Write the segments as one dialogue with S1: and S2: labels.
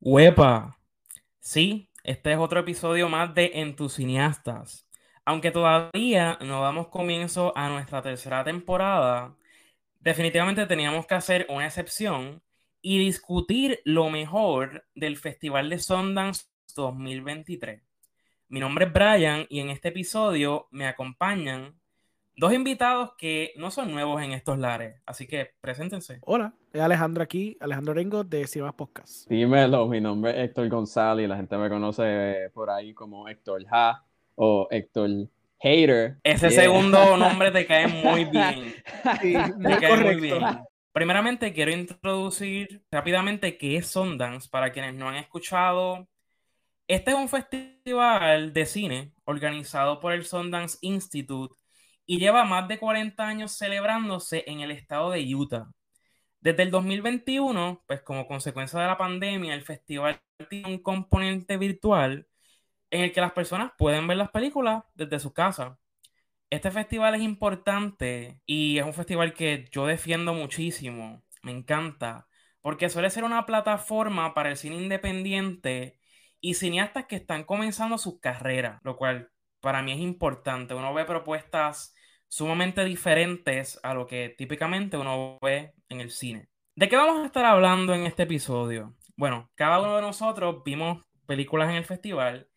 S1: Huepa. Sí, este es otro episodio más de En tus cineastas. Aunque todavía no damos comienzo a nuestra tercera temporada, definitivamente teníamos que hacer una excepción y discutir lo mejor del Festival de Sundance 2023. Mi nombre es Brian y en este episodio me acompañan dos invitados que no son nuevos en estos lares, así que preséntense.
S2: Hola, es Alejandro aquí, Alejandro Rengo de Cinemas Podcast.
S3: Dímelo, mi nombre es Héctor González y la gente me conoce por ahí como Héctor Ha o Héctor Hater.
S1: Ese segundo nombre te cae muy bien.
S2: Sí,
S1: Te cae muy bien. Primeramente quiero introducir rápidamente qué es Sundance para quienes no han escuchado. Este es un festival de cine organizado por el Sundance Institute y lleva más de 40 años celebrándose en el estado de Utah. Desde el 2021, pues como consecuencia de la pandemia, el festival tiene un componente virtual en el que las personas pueden ver las películas desde su casa. Este festival es importante y es un festival que yo defiendo muchísimo, me encanta, porque suele ser una plataforma para el cine independiente y cineastas que están comenzando sus carreras, lo cual para mí es importante. Uno ve propuestas sumamente diferentes a lo que típicamente uno ve en el cine. ¿De qué vamos a estar hablando en este episodio? Bueno, cada uno de nosotros vimos películas en el festival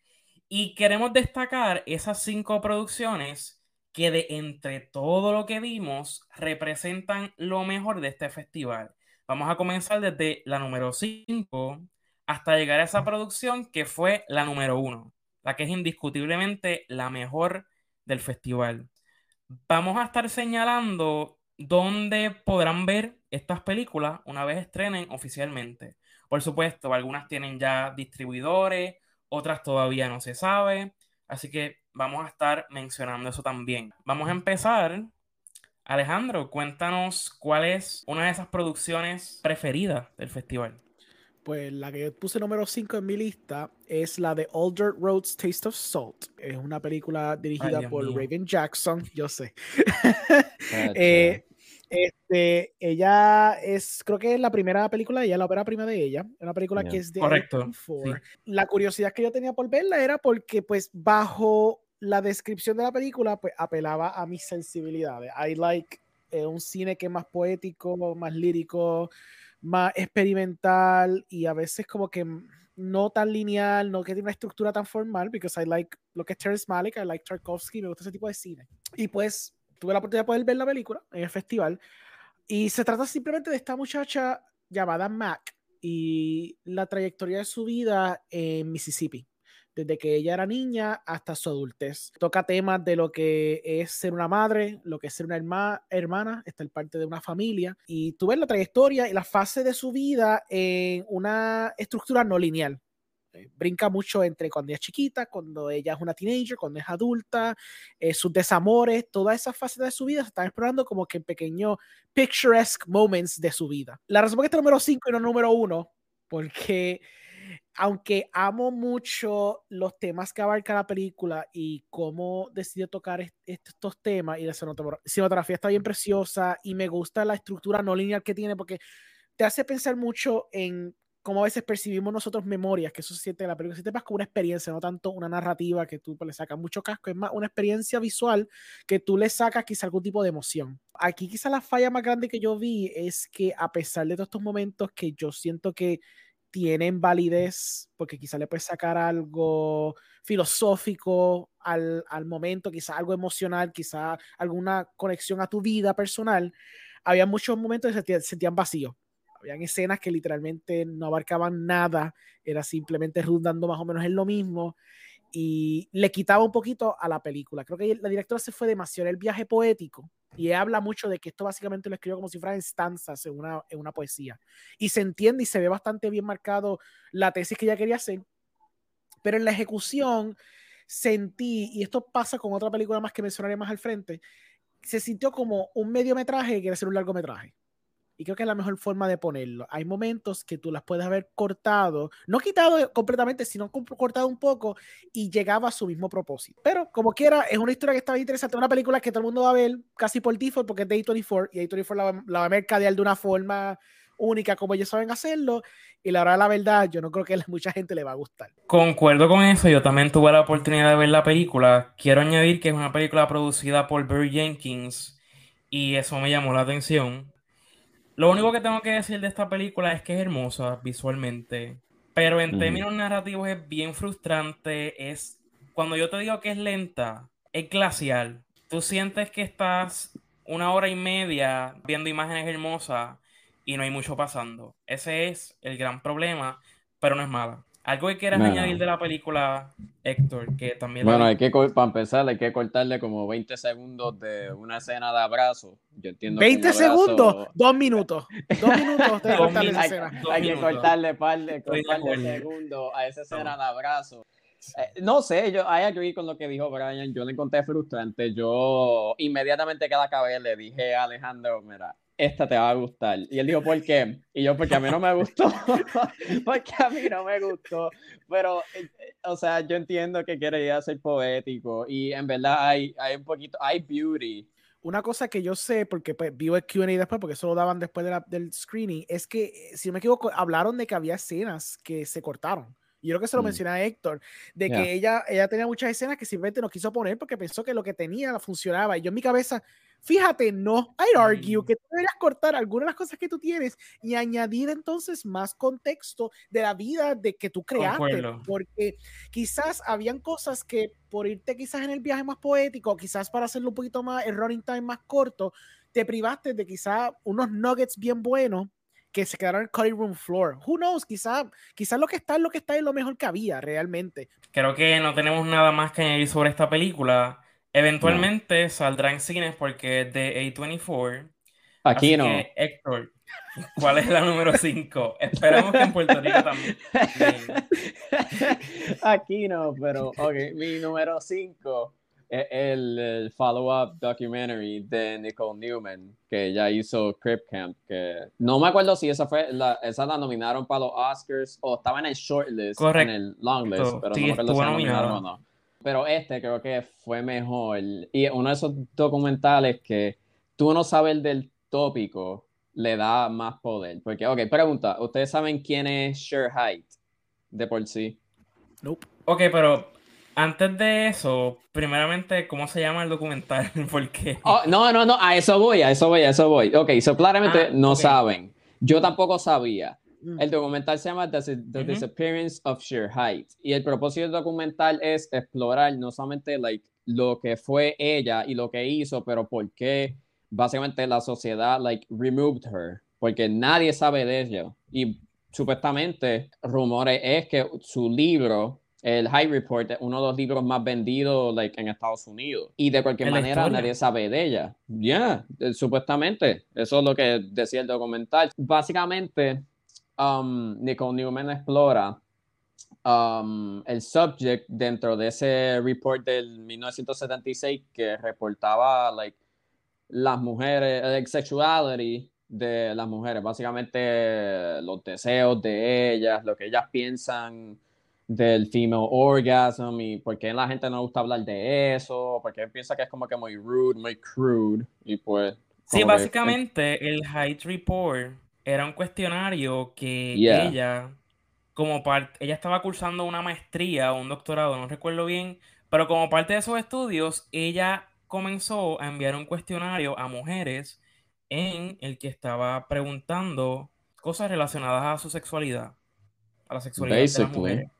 S1: y queremos destacar esas cinco producciones que de entre todo lo que vimos representan lo mejor de este festival. Vamos a comenzar desde la número 5 hasta llegar a esa producción que fue la número 1, la que es indiscutiblemente la mejor del festival. Vamos a estar señalando dónde podrán ver estas películas una vez estrenen oficialmente. Por supuesto, algunas tienen ya distribuidores, otras todavía no se sabe, así que vamos a estar mencionando eso también. Vamos a empezar. Alejandro, cuéntanos cuál es una de esas producciones preferidas del festival.
S2: Pues la que puse número 5 en mi lista es la de All Dirt Road's Taste of Salt. Es una película dirigida
S1: Ay,
S2: por
S1: mío.
S2: Raven Jackson, yo sé. Eh, este, ella es, creo que es la primera película de ella, la ópera prima de ella. Es una película
S3: Ya.
S2: que es de
S1: Correcto,
S2: A24. La curiosidad que yo tenía por verla era porque, pues, bajo la descripción de la película, pues apelaba a mis sensibilidades. I like eh, un cine que es más poético, más lírico, más experimental y a veces como que no tan lineal, no que tiene una estructura tan formal, because I like lo que es Terrence Malick, I like Tarkovsky, me gusta ese tipo de cine. Y pues tuve la oportunidad de poder ver la película en el festival y se trata simplemente de esta muchacha llamada Mac y la trayectoria de su vida en Mississippi. Desde que ella era niña hasta su adultez. Toca temas de lo que es ser una madre, lo que es ser una herma- hermana, estar parte de una familia. Y tú ves la trayectoria y la fase de su vida en una estructura no lineal. Eh, Brinca mucho entre cuando es chiquita, cuando ella es una teenager, cuando es adulta, eh, sus desamores, todas esas fases de su vida se están explorando como que en pequeños picturesque moments de su vida. La razón por qué está número 5 y no número 1, porque aunque amo mucho los temas que abarca la película y cómo decidió tocar est- estos temas y la cinematografía está bien preciosa y me gusta la estructura no lineal que tiene porque te hace pensar mucho en cómo a veces percibimos nosotros memorias, que eso se siente en la película, se siente más como una experiencia, no tanto una narrativa que tú le sacas mucho casco, es más una experiencia visual que tú le sacas quizá algún tipo de emoción. Aquí quizá la falla más grande que yo vi es que a pesar de todos estos momentos que yo siento que tienen validez, porque quizá le puedes sacar algo filosófico al, al momento, quizá algo emocional, quizá alguna conexión a tu vida personal, había muchos momentos que se sentían, sentían vacíos. Habían escenas que literalmente no abarcaban nada, era simplemente rondando más o menos en lo mismo y le quitaba un poquito a la película. Creo que la directora se fue demasiado en el viaje poético y habla mucho de que esto básicamente lo escribió como si fueran stanzas en una, en una poesía. Y se entiende y se ve bastante bien marcado la tesis que ella quería hacer, pero en la ejecución sentí, y esto pasa con otra película más que mencionaré más al frente, se sintió como un mediometraje que quiere ser un largometraje. Y creo que es la mejor forma de ponerlo. Hay momentos que tú las puedes haber cortado, no quitado completamente, sino cortado un poco y llegaba a su mismo propósito. Pero como quiera, es una historia que estaba interesante, una película que todo el mundo va a ver casi por default porque es de A24 y A24 la, la va a mercadear de una forma única como ellos saben hacerlo. Y la verdad, la verdad, yo no creo que a mucha gente le va a gustar.
S1: Concuerdo con eso, yo también tuve la oportunidad de ver la película. Quiero añadir que es una película producida por Barry Jenkins y eso me llamó la atención. Lo único que tengo que decir de esta película es que es hermosa visualmente, pero en términos narrativos es bien frustrante. Es cuando yo te digo que es lenta, es glacial. Tú sientes que estás una hora y media viendo imágenes hermosas y no hay mucho pasando. Ese es el gran problema, pero no es mala. Algo que quieras añadir de la película, Héctor, que también...
S3: Bueno, hay que, para empezar, hay que cortarle como 20 segundos de una escena de abrazo. Yo entiendo
S2: ¿20 segundos? Dos minutos. Dos minutos de cortarle esa
S3: escena. Hay, que cortarle par de, segundos a esa escena de abrazo. Eh, no sé, yo I agree con lo que dijo Brian. Yo le encontré frustrante. Yo inmediatamente cada cabeza le dije a Alejandro, mira, esta te va a gustar. Y él dijo, ¿por qué? Y yo, porque a mí no me gustó. porque a mí no me gustó. Pero, eh, eh, o sea, yo entiendo que quería ser poético y en verdad hay, hay un poquito, hay beauty.
S2: Una cosa que yo sé, porque pues, vi el QA después, porque eso lo daban después de la, del screening, es que, si no me equivoco, hablaron de que había escenas que se cortaron. Yo creo que se lo mm. menciona a Héctor, de que ella, ella tenía muchas escenas que simplemente no quiso poner porque pensó que lo que tenía funcionaba. Y yo en mi cabeza, fíjate, no, I argue mm. que tú deberías cortar algunas de las cosas que tú tienes y añadir entonces más contexto de la vida de que tú creaste. Porque quizás habían cosas que por irte quizás en el viaje más poético, quizás para hacerlo un poquito más, el running time más corto, te privaste de quizás unos nuggets bien buenos que se quedaron en el cutting room floor. Who knows? Quizás quizá lo que está es lo que está es lo mejor que había realmente.
S1: Creo que no tenemos nada más que añadir sobre esta película. Eventualmente saldrá en cines porque es de A24.
S3: Aquí no.
S1: Héctor, ¿cuál es la número 5? Esperemos que en Puerto Rico también.
S3: Aquí no, pero ok, mi número 5 el, follow-up documentary de Nicole Newman, que ya hizo Crip Camp, que no me acuerdo si esa fue, la, esa la nominaron para los Oscars o estaba en el shortlist, en el longlist, pero no me acuerdo si la nominaron o no. Pero este creo que fue mejor. Y uno de esos documentales que tú no sabes del tópico, le da más poder. Porque, ok, pregunta, ¿ustedes saben quién es Sher Height de por sí?
S2: Nope.
S1: Ok, pero antes de eso, primeramente, ¿cómo se llama el documental? Porque...
S3: Oh, no, no, no, a eso voy, a eso voy, a eso voy. Ok, so claramente ah, no saben. Yo tampoco sabía. Mm. El documental se llama The, Disappearance of Sheer Height. Y el propósito del documental es explorar no solamente like, lo que fue ella y lo que hizo, pero por qué básicamente la sociedad like, removed her. Porque nadie sabe de ella. Y supuestamente, rumores es que su libro el High Report es uno de los libros más vendidos like, en Estados Unidos. Y de cualquier manera nadie sabe de ella. Ya, eh, supuestamente. Eso es lo que decía el documental. Básicamente, um, Nicole Newman explora um, el subject dentro de ese report del 1976 que reportaba like, las mujeres, el sexuality de las mujeres. Básicamente los deseos de ellas, lo que ellas piensan del female orgasm y por qué la gente no gusta hablar de eso, porque piensa que es como que muy rude, muy crude y pues...
S1: Sí, básicamente el Height Report era un cuestionario que ella, como parte, ella estaba cursando una maestría o un doctorado, no recuerdo bien, pero como parte de esos estudios, ella comenzó a enviar un cuestionario a mujeres en el que estaba preguntando cosas relacionadas a su sexualidad, a la sexualidad de las mujeres.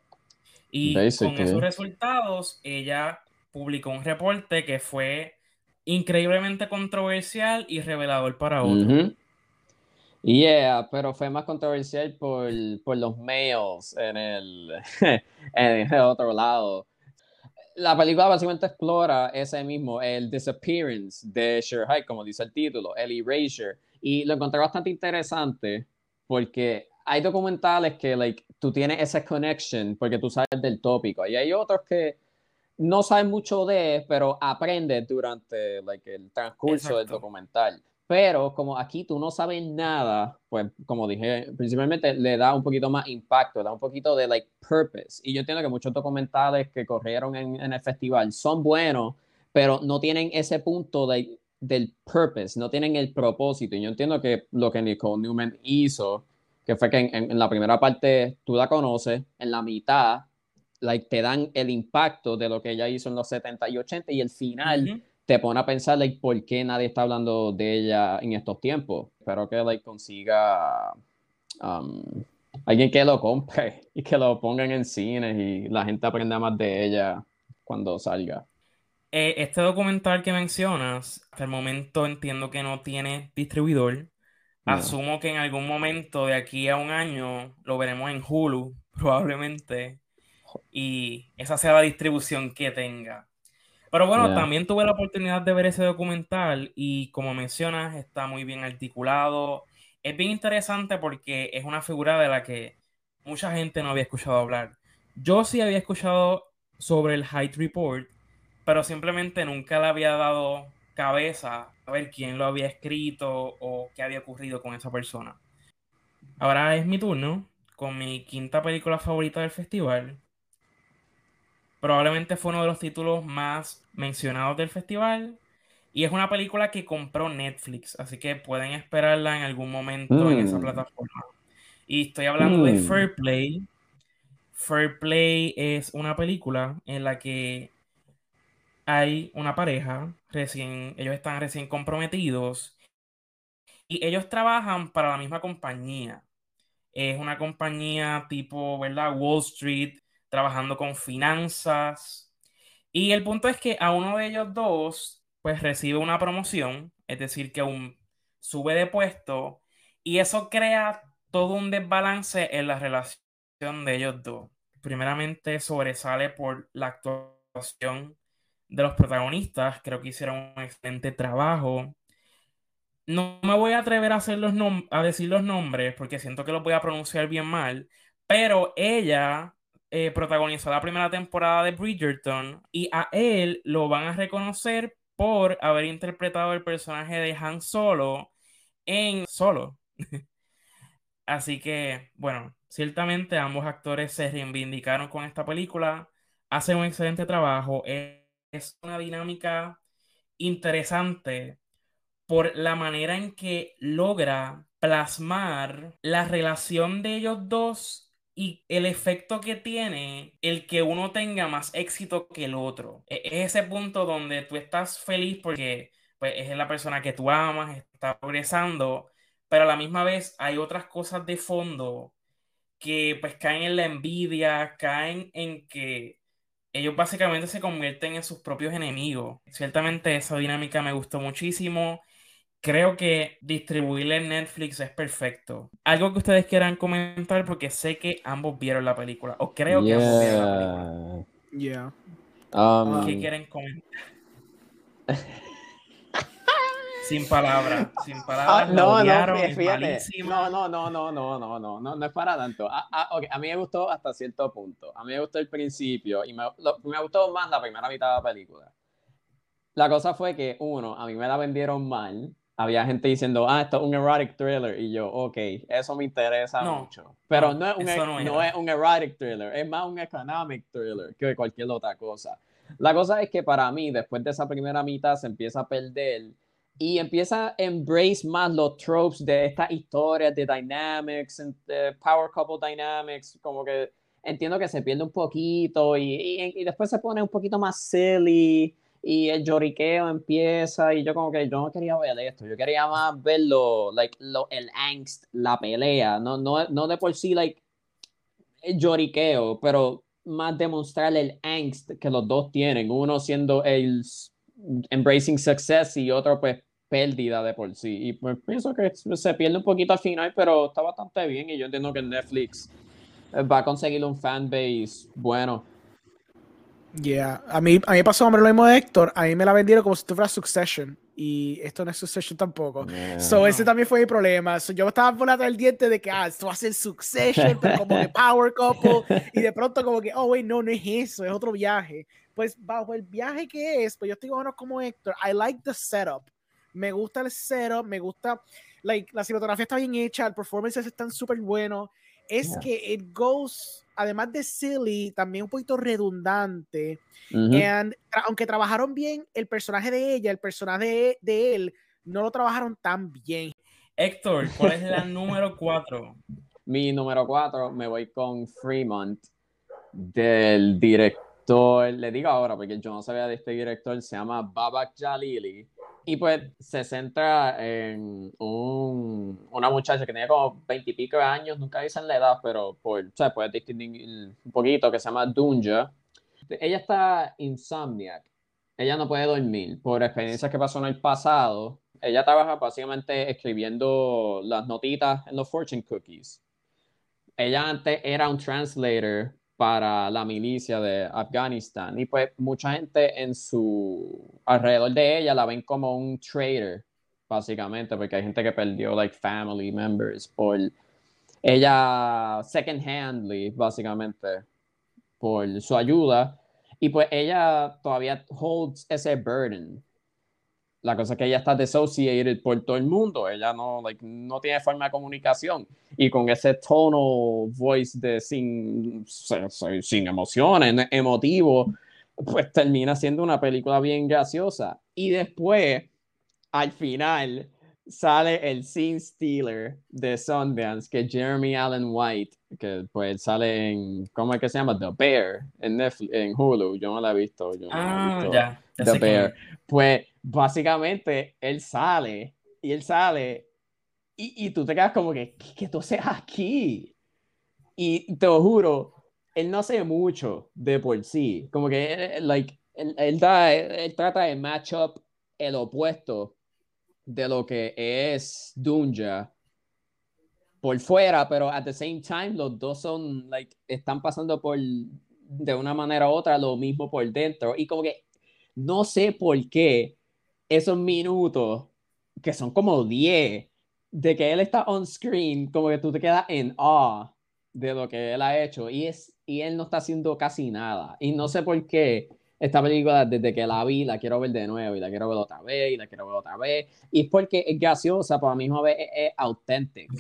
S1: Y con esos resultados, ella publicó un reporte que fue increíblemente controversial y revelador para otros.
S3: Yeah, pero fue más controversial por, por los males en el, en el otro lado. La película básicamente explora ese mismo, el disappearance de Sher como dice el título, el erasure. Y lo encontré bastante interesante porque hay documentales que like, tú tienes esa connection porque tú sabes del tópico y hay otros que no saben mucho de, pero aprendes durante like, el transcurso del documental. Pero como aquí tú no sabes nada, pues como dije, principalmente le da un poquito más impacto, da un poquito de like purpose. Y yo entiendo que muchos documentales que corrieron en, en el festival son buenos, pero no tienen ese punto de del purpose, no tienen el propósito. Y yo entiendo que lo que Nicole Newman hizo, que fue que en, la primera parte tú la conoces, en la mitad like, te dan el impacto de lo que ella hizo en los 70 y 80 y el final te pone a pensar like, por qué nadie está hablando de ella en estos tiempos. Espero que like, consiga um, alguien que lo compre y que lo pongan en cines y la gente aprenda más de ella cuando salga.
S1: Eh, este documental que mencionas, hasta el momento entiendo que no tiene distribuidor. Asumo que en algún momento de aquí a un año lo veremos en Hulu, probablemente. Y esa sea la distribución que tenga. Pero bueno, también tuve la oportunidad de ver ese documental y como mencionas, está muy bien articulado. Es bien interesante porque es una figura de la que mucha gente no había escuchado hablar. Yo sí había escuchado sobre el Hyde Report, pero simplemente nunca le había dado cabeza a ver quién lo había escrito o qué había ocurrido con esa persona. Ahora es mi turno con mi quinta película favorita del festival. Probablemente fue uno de los títulos más mencionados del festival. Y es una película que compró Netflix, así que pueden esperarla en algún momento en esa mm. plataforma. Y estoy hablando de mm. Fair Play. Fair Play es una película en la que hay una pareja, recién, ellos están recién comprometidos y ellos trabajan para la misma compañía. Es una compañía tipo, ¿verdad? Wall Street, trabajando con finanzas. Y el punto es que a uno de ellos dos, pues recibe una promoción, es decir, que sube de puesto y eso crea todo un desbalance en la relación de ellos dos. Primeramente sobresale por la actuación de los protagonistas, creo que hicieron un excelente trabajo. No me voy a atrever a, hacer los a decir los nombres porque siento que los voy a pronunciar bien mal, pero ella eh, protagonizó la primera temporada de Bridgerton y a él lo van a reconocer por haber interpretado el personaje de Han Solo en Solo. Así que, bueno, ciertamente ambos actores se reivindicaron con esta película, hacen un excelente trabajo, es una dinámica interesante por la manera en que logra plasmar la relación de ellos dos y el efecto que tiene el que uno tenga más éxito que el otro. E-, es ese punto donde tú estás feliz porque pues, es la persona que tú amas, está progresando, pero a la misma vez hay otras cosas de fondo que pues caen en la envidia, caen en que ellos básicamente se convierten en sus propios enemigos. Ciertamente esa dinámica me gustó muchísimo creo que distribuirle en Netflix es perfecto. Algo que ustedes quieran comentar porque sé que ambos vieron la película o creo que ambos vieron la película.
S2: Yeah.
S3: Um,
S1: ¿Qué quieren comentar? sin palabras, sin palabras.
S3: Ah, no, no, fíjate. No, no, no, no, no, no, no, no, no es para tanto. Ah, ah, okay. A mí me gustó hasta cierto punto. A mí me gustó el principio y me, me gustó más la primera mitad de la película. La cosa fue que, uno, a mí me la vendieron mal había gente diciendo, ah, esto es un erotic thriller. Y yo, ok, eso me interesa mucho. Pero no, es, un, e-, no, es un erotic thriller, es más un economic thriller que cualquier otra cosa. La cosa es que para mí, después de esa primera mitad, se empieza a perder y empieza a embrace más los tropes de estas historias de dynamics, de power couple dynamics, como que entiendo que se pierde un poquito y, y, y después se pone un poquito más silly y el lloriqueo empieza y yo como que yo no quería ver esto, yo quería más verlo, like, lo, el angst, la pelea, no, no, no de por sí, like, el lloriqueo, pero más demostrar el angst que los dos tienen, uno siendo el embracing success y otro pues pérdida de por sí. Y pues pienso que se pierde un poquito al final, pero está bastante bien y yo entiendo que Netflix va a conseguir un fanbase bueno
S2: Yeah, a mí, a mí pasó hombre lo mismo de Héctor, a mí me la vendieron como si esto fuera Succession y esto no es Succession tampoco. So ese también fue mi problema. yo estaba por el diente de que, ah, esto va a ser Succession, pero como de Power Couple y de pronto como que, oh, wait, no, no es eso, es otro viaje. Pues bajo el viaje que es, pues yo estoy bueno como Héctor, I like the setup. Me gusta el setup, me gusta, like, la cinematografía está bien hecha, el performances están súper buenos. Es que it goes además de silly, también un poquito redundante. y aunque trabajaron bien el personaje de ella, el personaje de, él, no lo trabajaron tan bien.
S1: Héctor, ¿cuál es la número 4?
S3: Mi número 4, me voy con Fremont, del director, le digo ahora porque yo no sabía de este director, se llama Babak Jalili y pues se centra en un, una muchacha que tiene como veintipico de años, nunca dicen la edad, pero por, o puedes distinguir un poquito, que se llama Dunja. Ella está insomniac, ella no puede dormir por experiencias que pasó en el pasado. Ella trabaja básicamente escribiendo las notitas en los fortune cookies. Ella antes era un translator para la milicia de Afganistán. Y pues mucha gente en su alrededor de ella la ven como un traitor, básicamente, porque hay gente que perdió like family members por ella second handly, básicamente, por su ayuda. Y pues ella todavía holds ese burden la cosa es que ella está dissociated por todo el mundo, ella no, like, no tiene forma de comunicación y con ese tono voice de sin, sin emociones, emotivo, pues termina siendo una película bien graciosa. Y después, al final, sale el scene stealer de Sundance, que Jeremy Allen White, que pues sale en, ¿cómo es que se llama? The Bear, en, Netflix, en Hulu, yo no la he visto. Yo no
S1: ah,
S3: he visto
S1: ya.
S3: The Bear. Pues básicamente él sale y él sale y, y tú te quedas como que, ¿qué, tú haces aquí? Y te lo juro, él no hace mucho de por sí. Como que, eh, like, él, él, da, él trata de match up el opuesto de lo que es Dunja por fuera, pero at the same time los dos son, like, están pasando por, de una manera u otra, lo mismo por dentro. Y como que, no sé por qué, esos minutos, que son como 10, de que él está on screen, como que tú te quedas en awe de lo que él ha hecho y, es, y él no está haciendo casi nada. Y no sé por qué esta película, desde que la vi, la quiero ver de nuevo y la quiero ver otra vez y la quiero ver otra vez. Y es porque es graciosa, pero a la vez es, auténtica.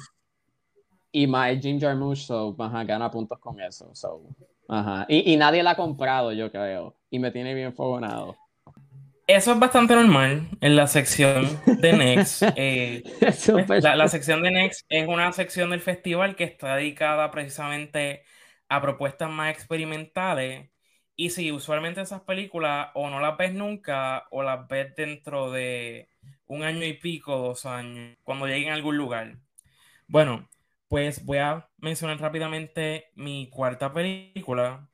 S3: Y más Jim Jarmusch, so, gana puntos con eso. So, ajá. Y, y, nadie la ha comprado, yo creo. Y me tiene bien fogonado.
S1: Eso es bastante normal en la sección de Next. Eh, pues, la, la, sección de Next es una sección del festival que está dedicada precisamente a propuestas más experimentales. Y si usualmente esas películas o no las ves nunca o las ves dentro de un año y pico, dos años, cuando lleguen a algún lugar. Bueno, pues voy a mencionar rápidamente mi cuarta película,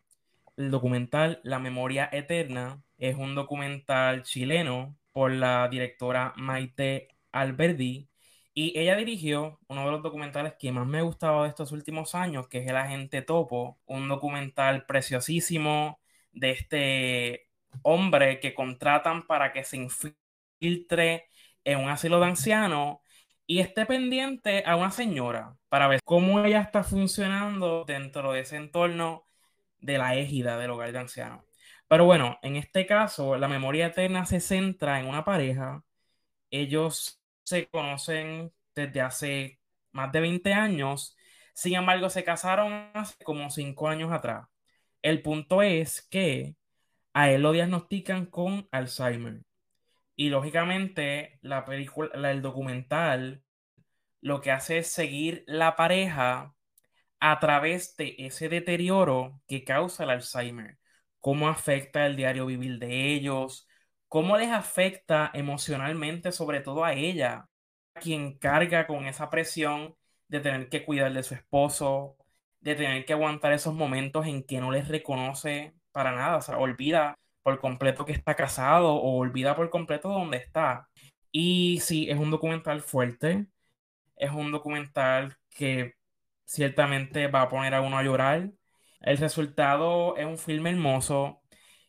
S1: el documental La Memoria Eterna, es un documental chileno por la directora Maite Alberdi y ella dirigió uno de los documentales que más me ha gustado de estos últimos años, que es El Agente Topo, un documental preciosísimo de este hombre que contratan para que se infiltre en un asilo de ancianos y esté pendiente a una señora para ver cómo ella está funcionando dentro de ese entorno de la égida del hogar de ancianos. Pero bueno, en este caso, la memoria eterna se centra en una pareja. Ellos se conocen desde hace más de 20 años. Sin embargo, se casaron hace como 5 años atrás. El punto es que a él lo diagnostican con Alzheimer. Y lógicamente, la película, el documental, lo que hace es seguir la pareja a través de ese deterioro que causa el Alzheimer cómo afecta el diario vivir de ellos, cómo les afecta emocionalmente, sobre todo a ella, quien carga con esa presión de tener que cuidar de su esposo, de tener que aguantar esos momentos en que no les reconoce para nada, o sea, olvida por completo que está casado o olvida por completo dónde está. Y sí, es un documental fuerte, es un documental que ciertamente va a poner a uno a llorar, el resultado es un filme hermoso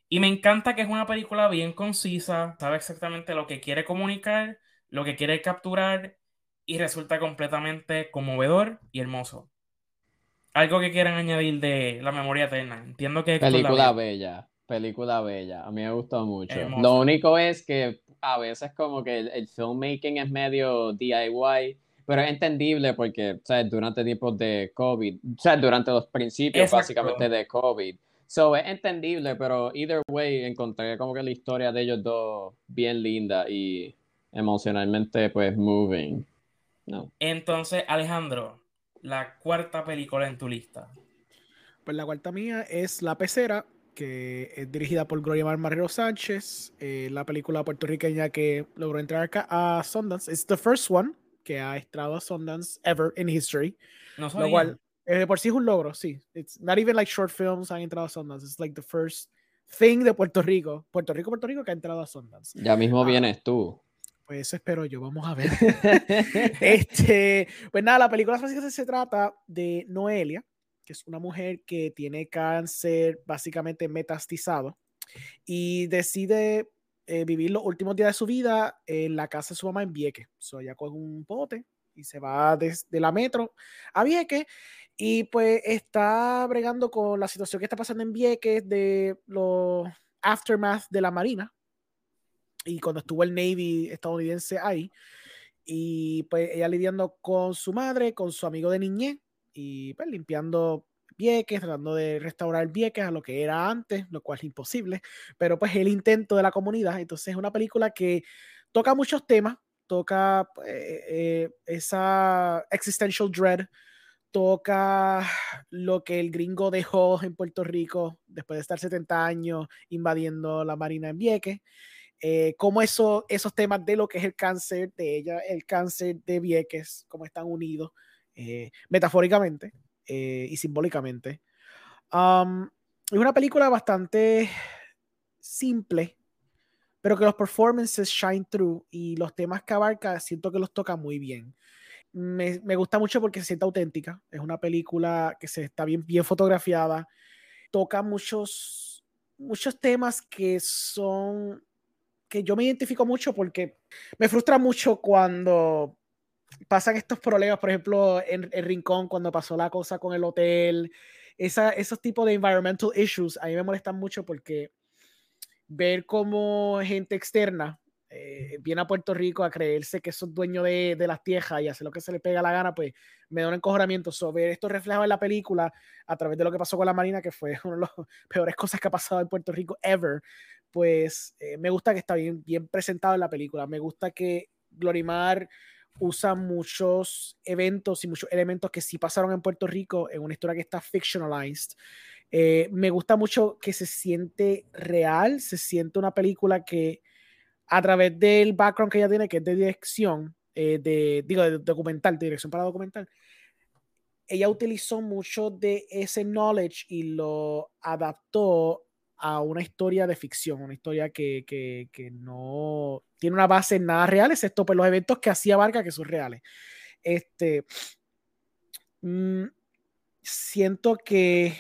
S1: y me encanta que es una película bien concisa, sabe exactamente lo que quiere comunicar, lo que quiere capturar y resulta completamente conmovedor y hermoso. Algo que quieran añadir de La Memoria Eterna. Entiendo que...
S3: Película bella, película bella. A mí me gustó mucho. Lo único es que a veces como que el, el filmmaking es medio DIY pero es entendible porque, ¿sabes? Durante tiempos de COVID, o sea, durante los principios básicamente de COVID. So, es entendible, pero either way encontré como que la historia de ellos dos bien linda y emocionalmente, pues, moving. No.
S1: Entonces, Alejandro, la cuarta película en tu lista.
S2: Pues la cuarta mía es La Pecera, que es dirigida por Gloria Marrero Sánchez, eh, la película puertorriqueña que logró entrar acá a Sundance. Es the first one que ha entrado a Sundance ever in history.
S1: No
S2: lo cual, eh, por sí es un logro, sí. It's not even like short films han entrado a Sundance. It's like the first thing de Puerto Rico. Puerto Rico, Puerto Rico que ha entrado a Sundance.
S3: Ya mismo ah, vienes tú.
S2: Pues eso espero yo, vamos a ver. este, pues nada, la película básicamente se trata de Noelia, que es una mujer que tiene cáncer básicamente metastizado y decide eh, vivir los últimos días de su vida en la casa de su mamá en Vieques. Ella coge un bote y se va desde la metro a Vieques y pues está bregando con la situación que está pasando en Vieques de los aftermath de la Marina y cuando estuvo el Navy estadounidense ahí y pues ella lidiando con su madre, con su amigo de niñez y pues limpiando Vieques, tratando de restaurar Vieques a lo que era antes, lo cual es imposible, pero pues el intento de la comunidad. Entonces es una película que toca muchos temas, toca eh, eh, esa existential dread, toca lo que el gringo dejó en Puerto Rico después de estar 70 años invadiendo la Marina en Vieques. Eh, cómo eso, esos temas de lo que es el cáncer de ella, el cáncer de Vieques, cómo están unidos eh, metafóricamente eh, y simbólicamente. Um, es una película bastante simple, pero que los performances shine through y los temas que abarca siento que los toca muy bien. Me, me, gusta mucho porque se siente auténtica. Es una película que se está bien, bien fotografiada. Toca muchos, muchos temas que son que yo me identifico mucho porque me frustra mucho cuando pasan estos problemas, por ejemplo, en el Rincón, cuando pasó la cosa con el hotel, esa, esos tipos de environmental issues, a mí me molestan mucho porque ver cómo gente externa eh, viene a Puerto Rico a creerse que son dueños de, de, las tierras y hace lo que se le pega la gana, pues me da un encojonamiento. sobre esto reflejado en la película a través de lo que pasó con la Marina, que fue una de las peores cosas que ha pasado en Puerto Rico ever, pues eh, me gusta que está bien, bien presentado en la película. Me gusta que Glorimar usa muchos eventos y muchos elementos que sí pasaron en Puerto Rico en una historia que está fictionalized. Eh, me gusta mucho que se siente real, se siente una película que a través del background que ella tiene, que es de dirección, eh, de, digo, de documental, de dirección para documental, ella utilizó mucho de ese knowledge y lo adaptó a una historia de ficción, una historia que, que, no tiene una base en nada real, excepto por pues, los eventos que hacía Vargas que son reales. Este, mm, siento que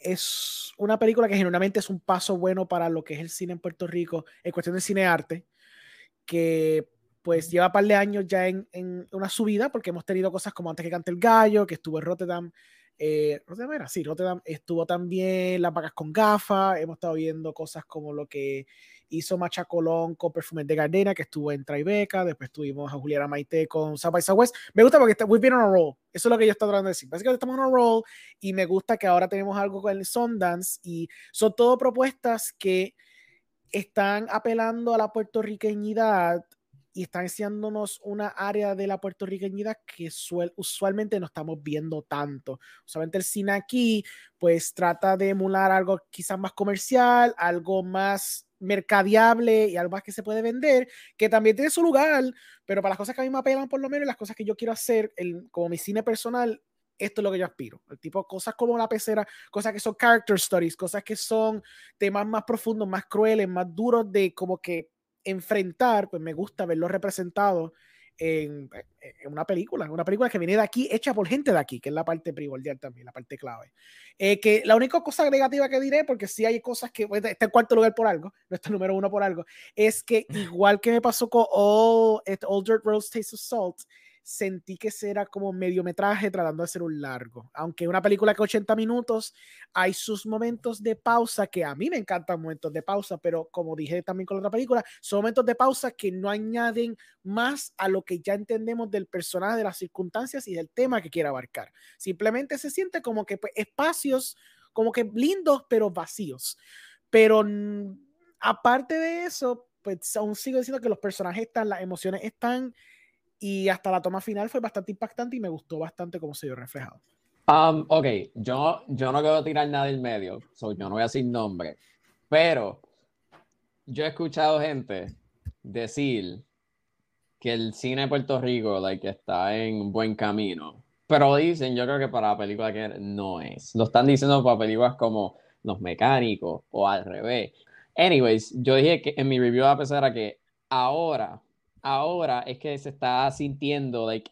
S2: es una película que generalmente es un paso bueno para lo que es el cine en Puerto Rico en cuestión de cine arte, que pues lleva un par de años ya en, en, una subida, porque hemos tenido cosas como Antes que cante el gallo, que estuvo en Rotterdam, eh, Rotterdam era, sí, Rotterdam estuvo también Las vacas con gafas, hemos estado viendo cosas como lo que hizo Macha Colón con Perfumes de Gardena, que estuvo en Tribeca, después tuvimos a Juliana Maite con South by Southwest. Me gusta porque está, we've been on a roll, eso es lo que yo estoy tratando de decir. Básicamente estamos on a roll y me gusta que ahora tenemos algo con el Sundance y son todo propuestas que están apelando a la puertorriqueñidad y están enseñándonos una área de la puertorriqueñidad que usualmente no estamos viendo tanto. Usualmente el cine aquí, pues trata de emular algo quizás más comercial, algo más mercadeable y algo más que se puede vender, que también tiene su lugar, pero para las cosas que a mí me apelan por lo menos, las cosas que yo quiero hacer el, como mi cine personal, esto es lo que yo aspiro. El tipo cosas como la pecera, cosas que son character studies, cosas que son temas más profundos, más crueles, más duros de como que enfrentar, pues me gusta verlo representado en, en, una película, una película que viene de aquí, hecha por gente de aquí, que es la parte primordial también, la parte clave. Eh, que la única cosa negativa que diré, porque sí hay cosas que pues, está en cuarto lugar por algo, no está número uno por algo, es que igual que me pasó con All, All Dirt Roads Taste of Salt, sentí que era como mediometraje tratando de hacer un largo. Aunque una película que 80 minutos, hay sus momentos de pausa que a mí me encantan momentos de pausa, pero como dije también con la otra película, son momentos de pausa que no añaden más a lo que ya entendemos del personaje, de las circunstancias y del tema que quiere abarcar. Simplemente se siente como que pues, espacios como que lindos pero vacíos. Pero aparte de eso, pues aún sigo diciendo que los personajes están, las emociones están y hasta la toma final fue bastante impactante y me gustó bastante cómo se vio reflejado.
S3: Um, ok, yo, yo no quiero tirar nada del medio, so yo no voy a decir nombre, pero yo he escuchado gente decir que el cine de Puerto Rico like, está en buen camino, pero dicen, yo creo que para la película que no es. Lo están diciendo para películas como Los Mecánicos o al revés. Anyways, yo dije que en mi review a pesar de que ahora ahora es que se está sintiendo like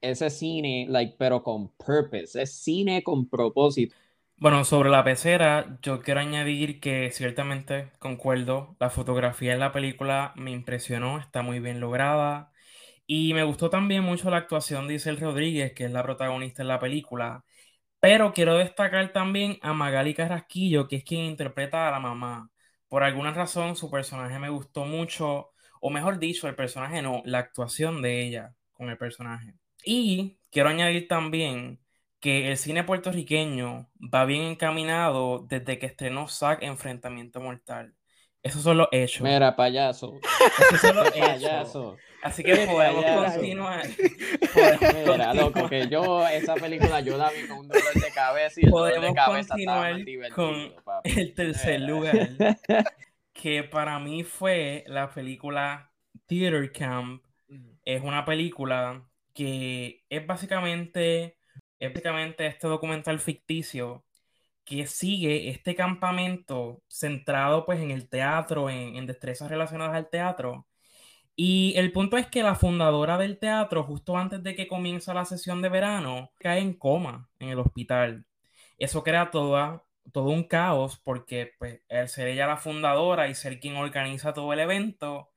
S3: ese cine, like, pero con purpose, es cine con propósito.
S1: Bueno, sobre la pecera, yo quiero añadir que ciertamente concuerdo, la fotografía en la película me impresionó, está muy bien lograda y me gustó también mucho la actuación de Isel Rodríguez, que es la protagonista en la película, pero quiero destacar también a Magali Carrasquillo, que es quien interpreta a la mamá. Por alguna razón su personaje me gustó mucho, o mejor dicho, el personaje no, la actuación de ella con el personaje. Y quiero añadir también que el cine puertorriqueño va bien encaminado desde que estrenó Zack Enfrentamiento Mortal. Esos son los hechos.
S3: Mira, payaso.
S1: Esos son los hechos. Así que podemos continuar.
S3: Mira, loco, que yo esa película yo la vi con un dolor de cabeza y el
S1: podemos
S3: dolor de cabeza
S1: continuar con el tercer lugar que para mí fue la película Theater Camp. Es una película que es básicamente, es básicamente este documental ficticio que sigue este campamento centrado pues en el teatro, en, en destrezas relacionadas al teatro. Y el punto es que la fundadora del teatro, justo antes de que comienza la sesión de verano, cae en coma en el hospital. Eso crea toda todo un caos porque pues el ser ella la fundadora y ser quien organiza todo el evento,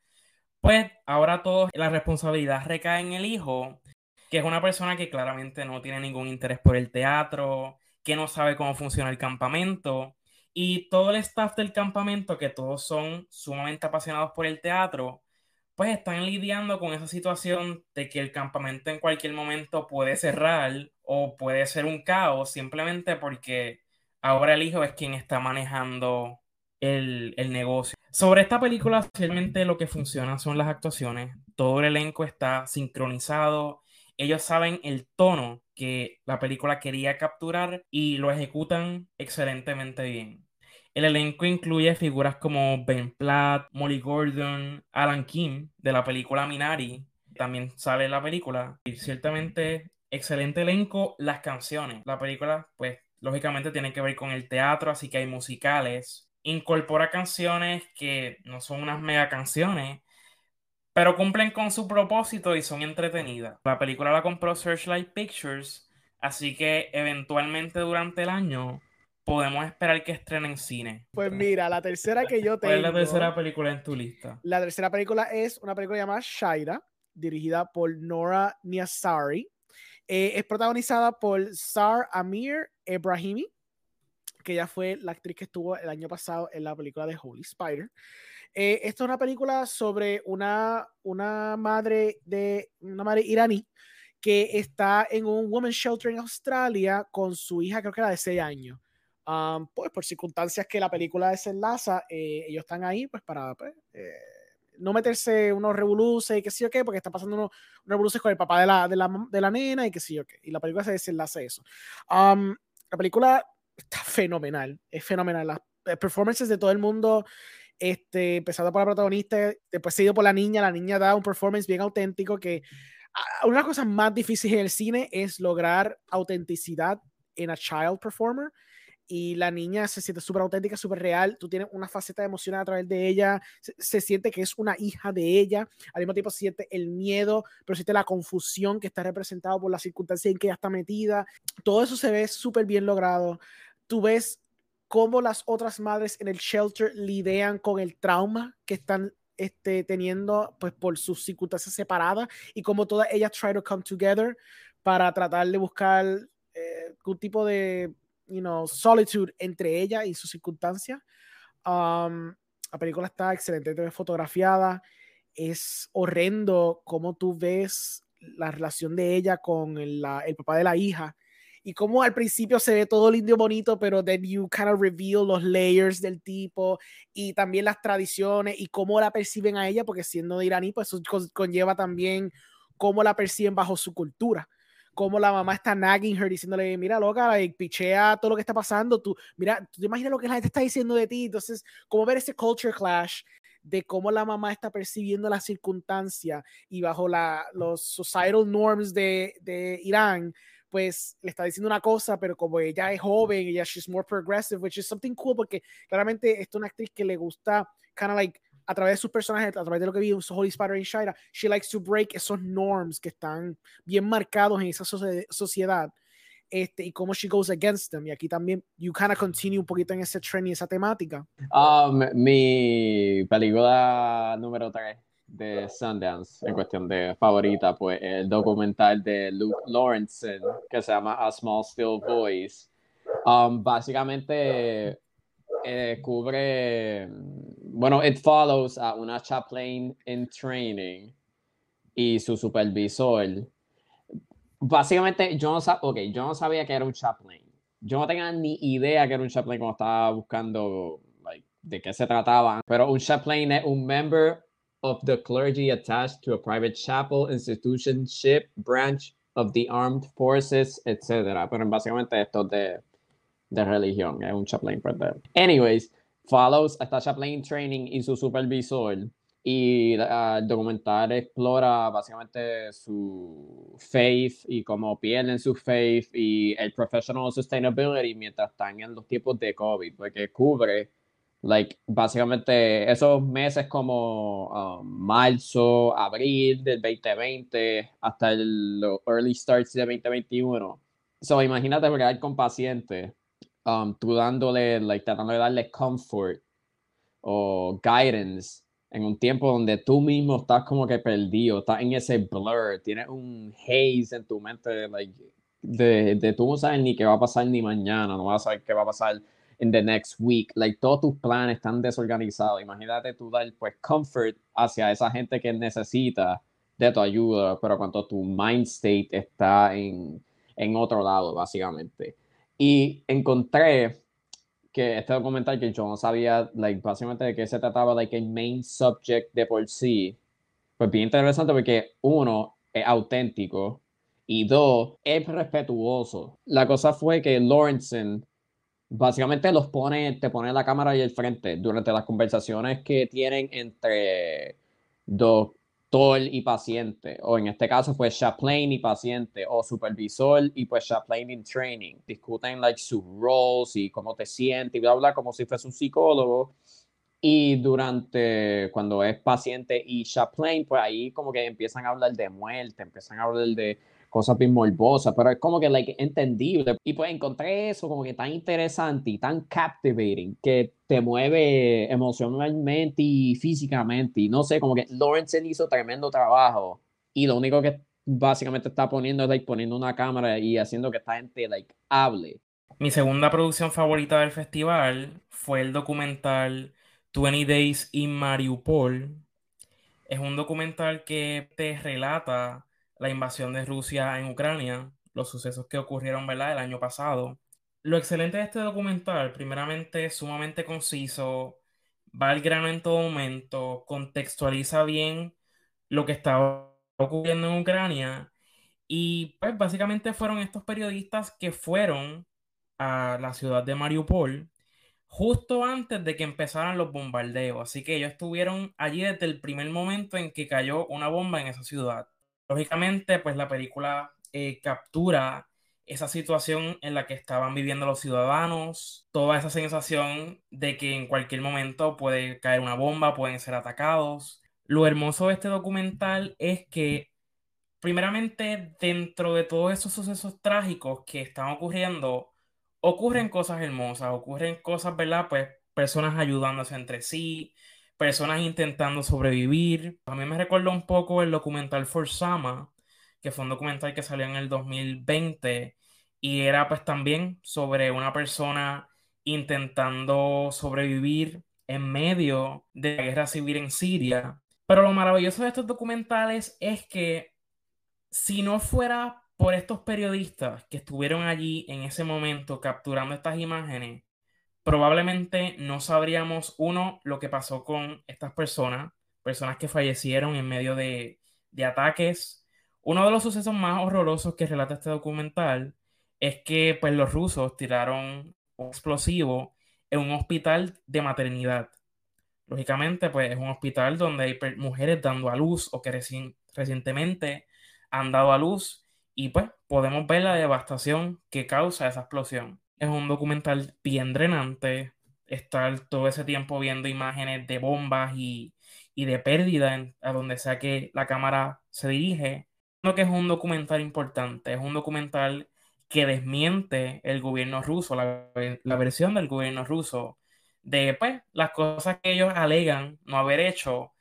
S1: pues ahora todo la responsabilidad recae en el hijo, que es una persona que claramente no tiene ningún interés por el teatro, que no sabe cómo funciona el campamento y todo el staff del campamento, que todos son sumamente apasionados por el teatro, pues están lidiando con esa situación de que el campamento en cualquier momento puede cerrar o puede ser un caos simplemente porque ahora el hijo es quien está manejando el, negocio. Sobre esta película, realmente lo que funciona son las actuaciones. Todo el elenco está sincronizado. Ellos saben el tono que la película quería capturar y lo ejecutan excelentemente bien. El elenco incluye figuras como Ben Platt, Molly Gordon, Alan Kim de la película Minari, también sale la película. Y ciertamente excelente elenco, las canciones. La película pues lógicamente tiene que ver con el teatro, así que hay musicales. Incorpora canciones que no son unas mega canciones, pero cumplen con su propósito y son entretenidas. La película la compró Searchlight Pictures, así que eventualmente durante el año podemos esperar que estrenen en cine.
S2: Pues mira, la tercera que yo tengo.
S1: ¿Cuál es la tercera película en tu lista?
S2: La tercera película es una película llamada Shaira, dirigida por Nora Niasari. Eh, es protagonizada por Sar Amir Ebrahimi, que ya fue la actriz que estuvo el año pasado en la película de Holy Spider. Eh, esta es una película sobre una, una madre de una madre iraní que está en un women's shelter en Australia con su hija, creo que era de 6 años. Um, pues por circunstancias que la película desenlaza, eh, ellos están ahí pues para pues, no meterse unos revoluces y qué sé yo qué, porque está pasando unos revoluces con el papá de la, de la, de la nena y qué sé yo qué. Y la película se desenlace eso. Um, la película está fenomenal, es fenomenal. Las performances de todo el mundo, este, empezando por la protagonista, después seguido por la niña, la niña da un performance bien auténtico que una de las cosas más difíciles en el cine es lograr autenticidad en a child performer y la niña se siente súper auténtica, súper real, tú tienes una faceta emoción a través de ella, se, siente que es una hija de ella, al mismo tiempo siente el miedo, pero siente la confusión que está representado por la circunstancia en que ella está metida, todo eso se ve súper bien logrado, tú ves cómo las otras madres en el shelter lidian con el trauma que están este, teniendo, pues por sus circunstancias separadas y como todas ellas try to come together para tratar de buscar eh, un tipo de, you know, solitude entre ella y sus circunstancias. Um, la película está excelentemente fotografiada. Es horrendo cómo tú ves la relación de ella con el, papá de la hija y como al principio se ve todo lindo y bonito, pero then you kind of reveal los layers del tipo y también las tradiciones y cómo la perciben a ella, porque siendo de iraní, pues eso conlleva también cómo la perciben bajo su cultura. Cómo la mamá está nagging her, diciéndole, mira, loca, y pichea todo lo que está pasando. Tú, mira, tú te imaginas lo que la gente está diciendo de ti. Entonces, cómo ver ese culture clash de cómo la mamá está percibiendo la circunstancia y bajo la, los societal norms de, de Irán, pues le está diciendo una cosa, pero como ella es joven, ella she's more progressive, which is something cool porque claramente es una actriz que le gusta kind of like a través de sus personajes, a través de lo que vi en Holy Spider y Shira, she likes to break esos norms que están bien marcados en esa sociedad. Este, y cómo she goes against them. Y aquí también, you kind of continue un poquito en ese trend y esa temática.
S3: Um, mi película número 3 de Sundance en cuestión de favorita, pues el documental de Luke Lawrence que se llama A Small Still Voice. Um, básicamente eh, cubre, bueno, it follows a una chaplain in training y su supervisor. Básicamente, yo no, okay, yo no sabía que era un chaplain. Yo no tenía ni idea que era un chaplain cuando estaba buscando like, de qué se trataba. Pero un chaplain es un member of the clergy attached to a private chapel, institution, ship, branch of the armed forces, etc. Pero básicamente esto de, de religión, es un chaplain perder. Anyways, follows esta chaplain training y su supervisor y uh, el documental explora básicamente su faith y cómo pierden su faith y el professional sustainability mientras están en los tiempos de COVID, porque cubre like, básicamente esos meses como um, marzo, abril del 2020 hasta el early starts de 2021. So, imagínate bregar con pacientes, um, tú dándole, like, tratando de darle comfort o guidance en un tiempo donde tú mismo estás como que perdido, estás en ese blur, tienes un haze en tu mente, like, de, de tú no sabes ni qué va a pasar ni mañana, no vas a saber qué va a pasar in the next week. Like, todos tus planes están desorganizados. Imagínate tú dar, pues, comfort hacia esa gente que necesita de tu ayuda, pero cuando tu mind state está en, en otro lado, básicamente. Y encontré que este documental que yo no sabía, like, básicamente de qué se trataba, like, el main subject de por sí, pues bien interesante porque uno, es auténtico y dos, es respetuoso. La cosa fue que Lawrence básicamente los pone, te pone la cámara ahí al frente durante las conversaciones que tienen entre doctor y paciente, o en este caso, pues Chaplain y paciente, o supervisor y pues Chaplain in training. Discuten like sus roles y cómo te sientes y bla, bla, como si fuese un psicólogo. Y durante, cuando es paciente y Chaplain, pues ahí como que empiezan a hablar de muerte, empiezan a hablar de cosas bien morbosas, pero es como que like, entendible. Y pues encontré eso como que tan interesante y tan captivating que te mueve emocionalmente y físicamente. Y no sé, como que Lawrence hizo tremendo trabajo y lo único que básicamente está poniendo es like, poniendo una cámara y haciendo que esta gente like, hable.
S1: Mi segunda producción favorita del festival fue el documental 20 Days in Mariupol. Es un documental que te relata la invasión de Rusia en Ucrania, los sucesos que ocurrieron ¿verdad? el año pasado. Lo excelente de este documental, primeramente, sumamente conciso, va al grano en todo momento, contextualiza bien lo que estaba ocurriendo en Ucrania y pues básicamente fueron estos periodistas que fueron a la ciudad de Mariupol justo antes de que empezaran los bombardeos. Así que ellos estuvieron allí desde el primer momento en que cayó una bomba en esa ciudad. Lógicamente, pues la película eh, captura esa situación en la que estaban viviendo los ciudadanos, toda esa sensación de que en cualquier momento puede caer una bomba, pueden ser atacados. Lo hermoso de este documental es que, primeramente, dentro de todos esos sucesos trágicos que están ocurriendo, ocurren cosas hermosas, ocurren cosas, ¿verdad? Pues personas ayudándose entre sí, personas intentando sobrevivir. A mí me recuerda un poco el documental For Sama, que fue un documental que salió en el 2020 y era pues también sobre una persona intentando sobrevivir en medio de la guerra civil en Siria. Pero lo maravilloso de estos documentales es que si no fuera por estos periodistas que estuvieron allí en ese momento capturando estas imágenes, probablemente no sabríamos, uno, lo que pasó con estas personas, personas que fallecieron en medio de, ataques. Uno de los sucesos más horrorosos que relata este documental es que pues, los rusos tiraron un explosivo en un hospital de maternidad. Lógicamente, pues es un hospital donde hay mujeres dando a luz o que recientemente han dado a luz y pues podemos ver la devastación que causa esa explosión. Es un documental bien drenante, estar todo ese tiempo viendo imágenes de bombas y, de pérdida a donde sea que la cámara se dirige. Creo que es un documental importante, es un documental que desmiente el gobierno ruso, la, versión del gobierno ruso, de pues, las cosas que ellos alegan no haber hecho,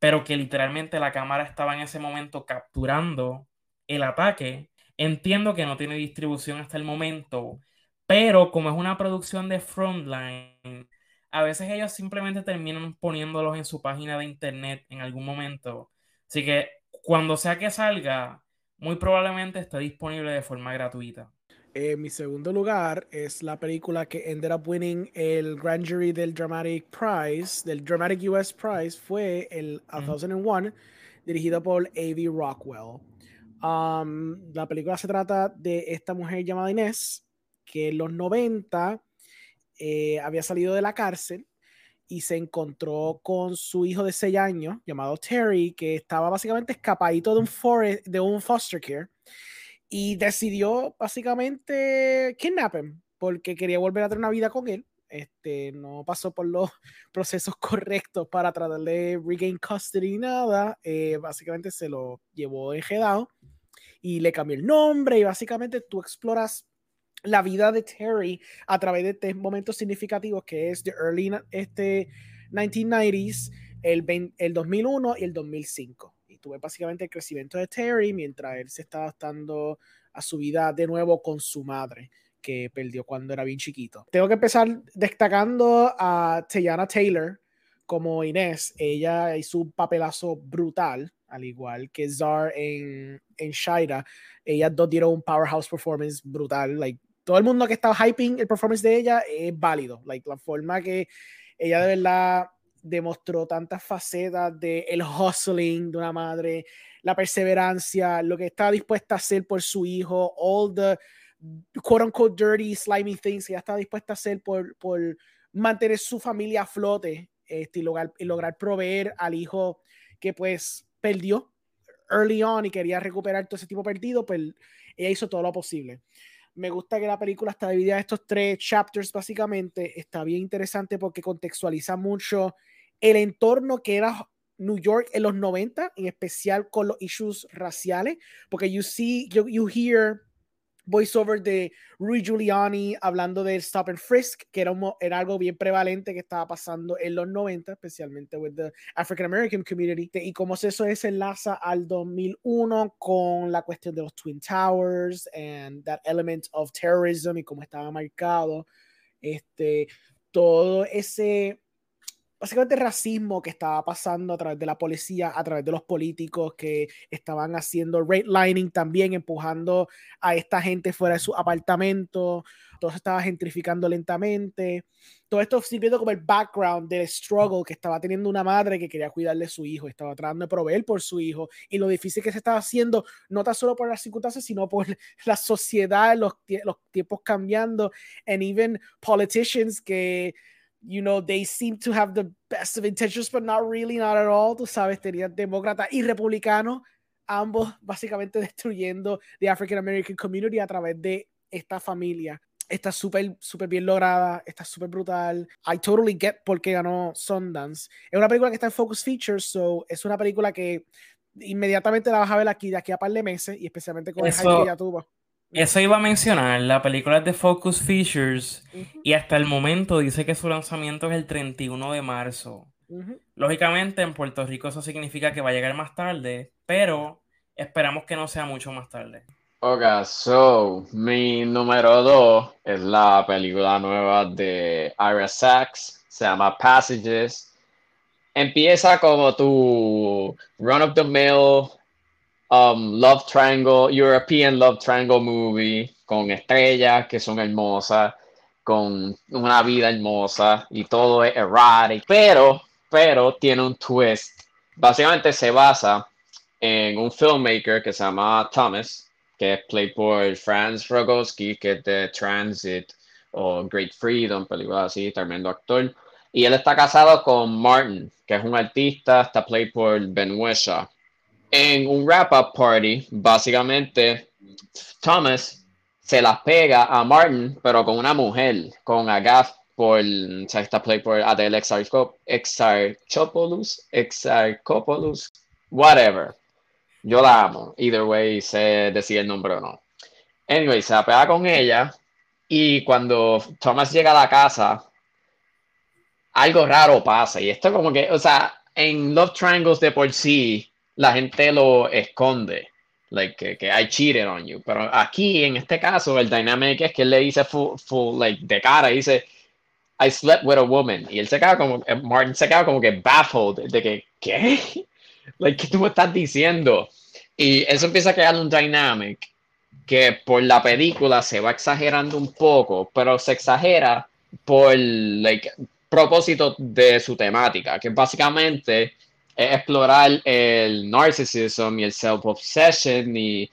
S1: pero que literalmente la cámara estaba en ese momento capturando el ataque. Entiendo que no tiene distribución hasta el momento, pero como es una producción de Frontline, a veces ellos simplemente terminan poniéndolos en su página de internet en algún momento. Así que cuando sea que salga, muy probablemente esté disponible de forma gratuita.
S2: En mi segundo lugar es la película que ended up winning el Grand Jury del Dramatic Prize, del Dramatic US Prize, fue el 2001, dirigido por A.V. Rockwell. Um, la película se trata de esta mujer llamada Inés, que en los 90 eh, había salido de la cárcel y se encontró con su hijo de 6 años, llamado Terry, que estaba básicamente escapadito de un, de un foster care y decidió básicamente kidnapping porque quería volver a tener una vida con él. Este, no pasó por los procesos correctos para tratar de regain custody nada. Eh, básicamente se lo llevó enjedado y le cambió el nombre. Y básicamente tú exploras la vida de Terry a través de tres momentos significativos que es de early este 1990s, el, el 2001 y el 2005 tuve básicamente el crecimiento de Terry mientras él se está adaptando a su vida de nuevo con su madre que perdió cuando era bien chiquito. Tengo que empezar destacando a Teyana Taylor como Inés. Ella hizo un papelazo brutal, al igual que Zar en, en Shaira. Ellas dos dieron un powerhouse performance brutal. Like, todo el mundo que estaba hyping el performance de ella es válido. Like, la forma que ella de verdad demostró tantas facetas de el hustling de una madre, la perseverancia, lo que está dispuesta a hacer por su hijo, all the quote unquote dirty, slimy things que ya está dispuesta a hacer por, por mantener su familia a flote este, y, lograr, y lograr proveer al hijo que pues perdió early on y quería recuperar todo ese tipo perdido, pues ella hizo todo lo posible. Me gusta que la película está dividida en estos tres chapters básicamente. Está bien interesante porque contextualiza mucho el entorno que era New York en los 90, en especial con los issues raciales, porque you see, you, you hear voiceover de Rudy Giuliani hablando del stop and frisk, que era, era algo bien prevalente que estaba pasando en los 90, especialmente with the African American community, y cómo eso se enlaza al 2001 con la cuestión de los Twin Towers and that element of terrorism y cómo estaba marcado, este, todo ese básicamente racismo que estaba pasando a través de la policía, a través de los políticos que estaban haciendo lining también, empujando a esta gente fuera de su apartamento, todo se estaba gentrificando lentamente. Todo esto sirviendo como el background del struggle que estaba teniendo una madre que quería cuidarle de su hijo, estaba tratando de proveer por su hijo. Y lo difícil que se estaba haciendo, no tan solo por las circunstancias, sino por la sociedad, los, los tiempos cambiando, and even politicians que you know, they seem to have the best of intentions, but not really, not at all. Tú sabes, tenían demócratas y republicanos, ambos básicamente destruyendo the African American community a través de esta familia. Está súper, súper bien lograda, está súper brutal. I totally get por qué ganó Sundance. Es una película que está en Focus Features, so es una película que inmediatamente la vas a ver aquí de aquí a par de meses y especialmente con el hype que ya tuvo.
S1: Eso iba a mencionar, la película es de Focus Features y hasta el momento dice que su lanzamiento es el 31 de marzo. Lógicamente, en Puerto Rico eso significa que va a llegar más tarde, pero esperamos que no sea mucho más tarde.
S3: Ok, so, mi número dos es la película nueva de Ira Sachs, se llama Passages. Empieza como tu run of the mill um, love triangle, European love triangle movie, con estrellas que son hermosas, con una vida hermosa y todo es erotic, pero, pero tiene un twist. Básicamente se basa en un filmmaker que se llama Thomas, que es played por Franz Rogowski, que es de Transit o Great Freedom, película así, tremendo actor. Y él está casado con Martin, que es un artista, está played por Ben Wesha en un wrap-up party, básicamente, Thomas se las pega a Martin, pero con una mujer, con Agaf por, está play por Adele Exarchopoulos, Exarchopoulos, whatever. Yo la amo. Either way, se decide el nombre o no. Anyway, se la pega con ella y cuando Thomas llega a la casa, algo raro pasa. Y esto como que, o sea, en Love Triangles de por sí, la gente lo esconde, like, que, hay cheated on you. Pero aquí, en este caso, el dynamic es que él le dice full, full, like, de cara, dice, I slept with a woman. Y él se queda como, eh, Martin se queda como que baffled, de que, ¿qué? Like, ¿qué tú me estás diciendo? Y eso empieza a crear un dynamic que por la película se va exagerando un poco, pero se exagera por, like, propósito de su temática, que básicamente explorar el narcissism y el self-obsession y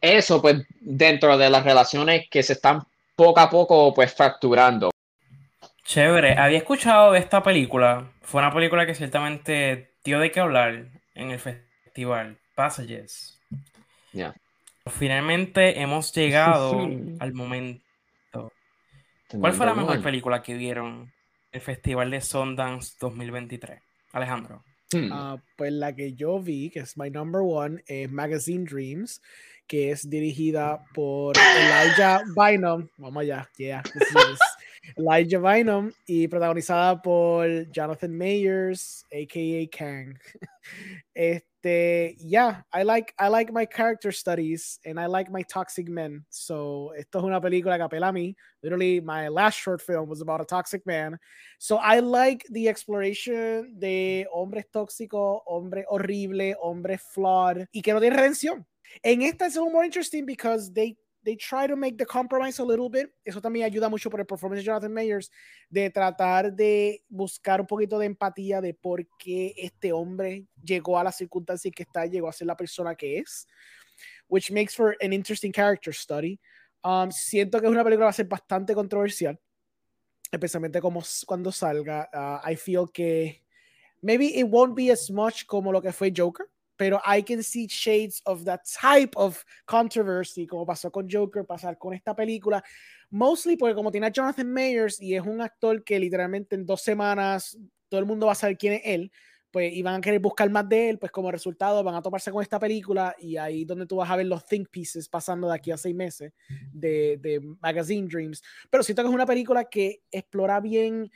S3: eso pues dentro de las relaciones que se están poco a poco pues fracturando.
S1: Chévere, había escuchado de esta película, fue una película que ciertamente dio de qué hablar en el festival, Passages.
S3: Ya.
S1: Finalmente hemos llegado al momento. ¿Cuál fue la mejor película que vieron el Festival de Sundance 2023? Alejandro.
S2: Hmm. Ah, pues la que yo vi, que es my number one, es Magazine Dreams, que es dirigida por Elijah Bynum. Vamos allá, yeah. Elijah Bynum y protagonizada por Jonathan Mayers, aka Kang. Este, yeah, I like I like my character studies and I like my toxic men. So, esto es una película que apela a mí. Literally, my last short film was about a toxic man. So, I like the exploration de hombres tóxicos, hombre horrible, hombre flawed y que no tiene redención. En esta es un more interesting because they they try to make the compromise a little bit. Eso también ayuda mucho por el performance de Jonathan Mayers de tratar de buscar un poquito de empatía de por qué este hombre llegó a la circunstancia que está, llegó a ser la persona que es, which makes for an interesting character study. Um, siento que es una película que va a ser bastante controversial, especialmente como cuando salga. Uh, I feel que maybe it won't be as much como lo que fue Joker pero I can see shades of that type of controversy, como pasó con Joker, pasar con esta película, mostly porque como tiene a Jonathan Mayers y es un actor que literalmente en dos semanas todo el mundo va a saber quién es él, pues y van a querer buscar más de él, pues como resultado van a toparse con esta película y ahí donde tú vas a ver los think pieces pasando de aquí a seis meses de, de Magazine Dreams. Pero siento que es una película que explora bien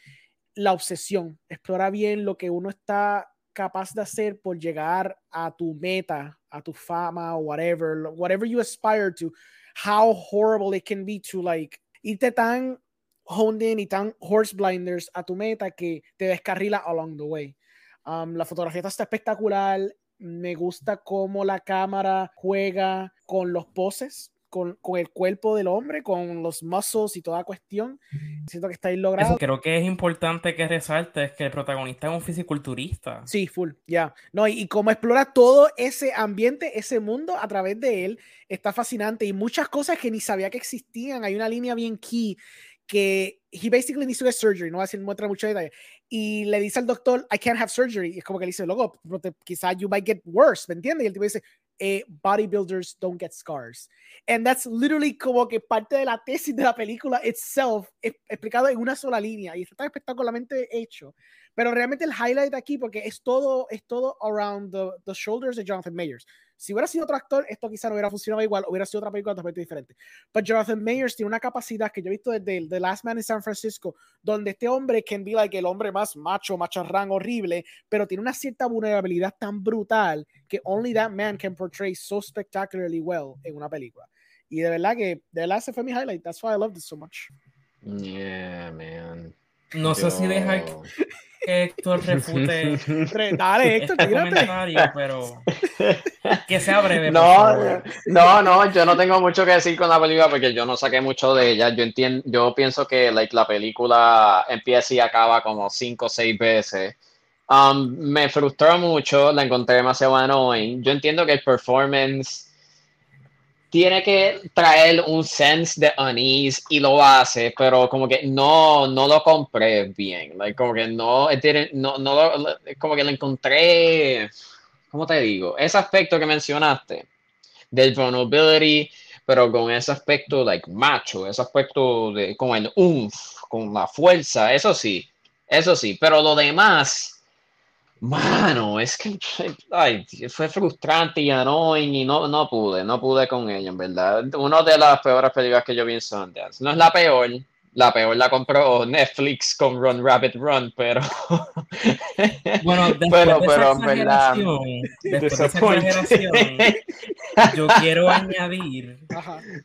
S2: la obsesión, explora bien lo que uno está capaz de hacer por llegar a tu meta, a tu fama, whatever, whatever you aspire to, how horrible it can be to like irte tan honed in y tan horse blinders a tu meta que te descarrila along the way. Um, la fotografía está espectacular. Me gusta cómo la cámara juega con los poses con, con, el cuerpo del hombre, con los muscles y toda cuestión. Siento que está ahí logrado.
S1: creo que es importante que resalte es que el protagonista es un fisiculturista.
S2: Sí, full, ya. No, y, y cómo explora todo ese ambiente, ese mundo a través de él, está fascinante. Y muchas cosas que ni sabía que existían. Hay una línea bien key que he basically needs to get surgery, no va a decir muestra mucho detalle. Y le dice al doctor, I can't have surgery. Y es como que le dice, loco, quizás you might get worse, ¿me entiendes? Y el tipo dice, eh, bodybuilders don't get scars. And that's literally como que parte de la tesis de la película itself, explicado en una sola línea. Y está espectacularmente hecho. Pero realmente el highlight aquí, porque es todo, es todo around the, the shoulders de Jonathan Mayers. Si hubiera sido otro actor, esto quizá no hubiera funcionado igual, hubiera sido otra película totalmente diferente. Pero Jonathan Mayers tiene una capacidad que yo he visto desde The Last Man in San Francisco, donde este hombre can be like el hombre más macho, macharrán, horrible, pero tiene una cierta vulnerabilidad tan brutal que only that man can portray so spectacularly well en una película. Y de verdad que, de verdad, ese fue mi highlight. That's why I loved it so much.
S3: Yeah, man.
S1: No sé si deja que Héctor refute.
S2: Dale, Héctor,
S1: este comentario, pero que sea breve.
S3: No, no, no, yo no tengo mucho que decir con la película porque yo no saqué mucho de ella. Yo entiendo, yo pienso que like, la película empieza y acaba como cinco o seis veces. Um, me frustró mucho, la encontré demasiado annoying. Yo entiendo que el performance tiene que traer un sense de unease y lo hace, pero como que no, no lo compré bien. Like, como que no, no, no lo, como que lo encontré, ¿cómo te digo? Ese aspecto que mencionaste del vulnerability, pero con ese aspecto like macho, ese aspecto de con el umf, con la fuerza, eso sí, eso sí, pero lo demás Mano, es que ay, fue frustrante y annoying y no, no pude, no pude con ella, en verdad. Una de las peores películas que yo vi en Sundance. No es la peor, la peor la compró Netflix con Run Rabbit Run, pero.
S1: Bueno, después pero, de pero, verdad, después de esa exageración, yo quiero añadir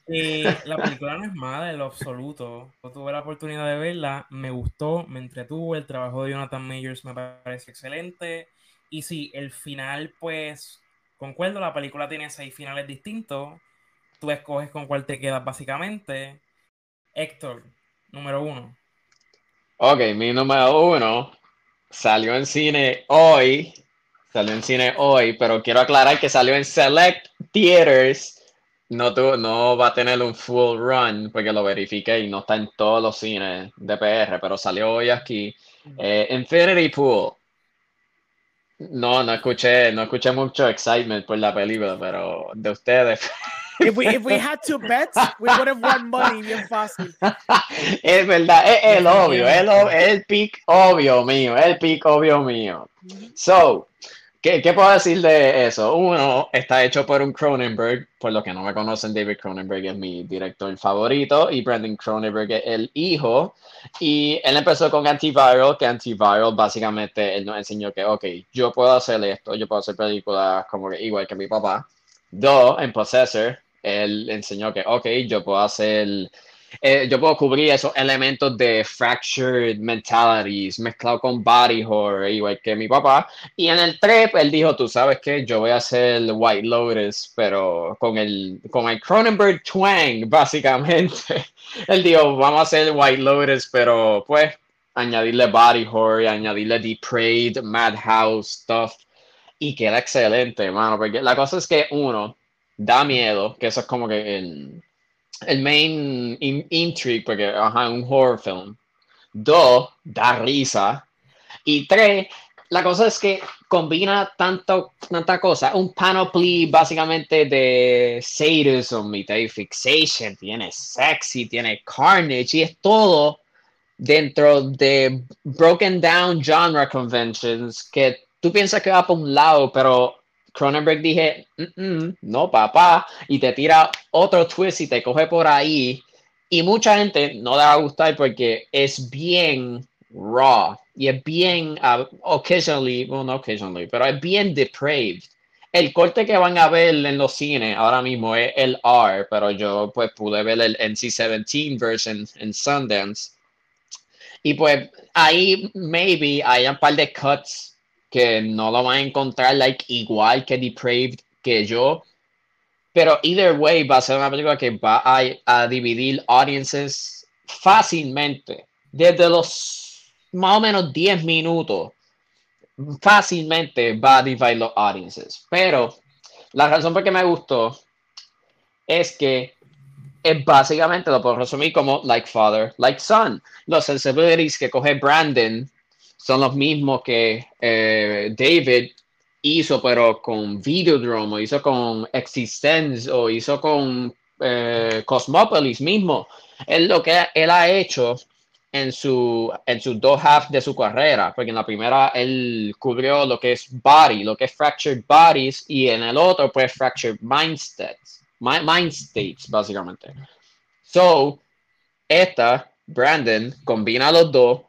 S1: que la película no es mala en lo absoluto. Yo tuve la oportunidad de verla, me gustó, me entretuvo. El trabajo de Jonathan Majors me parece excelente. Y sí, el final, pues, concuerdo, la película tiene seis finales distintos. Tú escoges con cuál te quedas, básicamente. Héctor, número uno.
S3: Ok, mi número uno salió en cine hoy. Salió en cine hoy, pero quiero aclarar que salió en Select Theaters. No, no va a tener un full run porque lo verifiqué y no está en todos los cines de PR, pero salió hoy aquí. Eh, Infinity Pool. No, no escuché, no escuché mucho excitement por la película, pero de ustedes.
S2: if we if we had to bet, we would have won money bien fácil.
S3: Es verdad, es el obvio, el, el pick obvio mío, el pick obvio mío. So, ¿qué, ¿qué, puedo decir de eso? Uno, está hecho por un Cronenberg, por los que no me conocen, David Cronenberg es mi director favorito y Brandon Cronenberg es el hijo. Y él empezó con Antiviral, que Antiviral básicamente él nos enseñó que, ok, yo puedo hacer esto, yo puedo hacer películas como que, igual que mi papá. Dos, en Possessor, él enseñó que, ok, yo puedo hacer, eh, yo puedo cubrir esos elementos de fractured mentalities mezclado con body horror, igual que mi papá. Y en el trip, él dijo, tú sabes que yo voy a hacer White Lotus, pero con el, con el Cronenberg Twang, básicamente. él dijo, vamos a hacer White Lotus, pero pues añadirle body horror, añadirle depraved, madhouse stuff. Y queda excelente, hermano, porque la cosa es que uno, da miedo, que eso es como que el, el main intrigue, porque es un horror film. Dos, da risa. Y tres, la cosa es que combina tanto, tanta cosa, un panoply básicamente de sadism y de fixation, tiene sexy, tiene carnage y es todo dentro de broken down genre conventions que tú piensas que va por un lado, pero Cronenberg dije, no, papá, y te tira otro twist y te coge por ahí. Y mucha gente no le va a gustar porque es bien raw y es bien, uh, occasionally, bueno, no occasionally, pero es bien depraved. El corte que van a ver en los cines ahora mismo es el R, pero yo pues pude ver el NC-17 version en Sundance. Y pues ahí maybe hay un par de cuts que no lo van a encontrar like igual que Depraved que yo. Pero either way va a ser una película que va a, dividir audiences fácilmente. Desde los más o menos 10 minutos, fácilmente va a dividir los audiences. Pero la razón por que me gustó es que es básicamente lo puedo resumir como like father, like son. Los sensibilities que coge Brandon son los mismos que eh, David hizo, pero con Videodrome, o hizo con Existence, o hizo con eh, Cosmopolis mismo. Él lo que él ha hecho en su en sus dos halves de su carrera, porque en la primera él cubrió lo que es body, lo que es fractured bodies, y en el otro pues fractured mind, states básicamente. So, esta, Brandon, combina los dos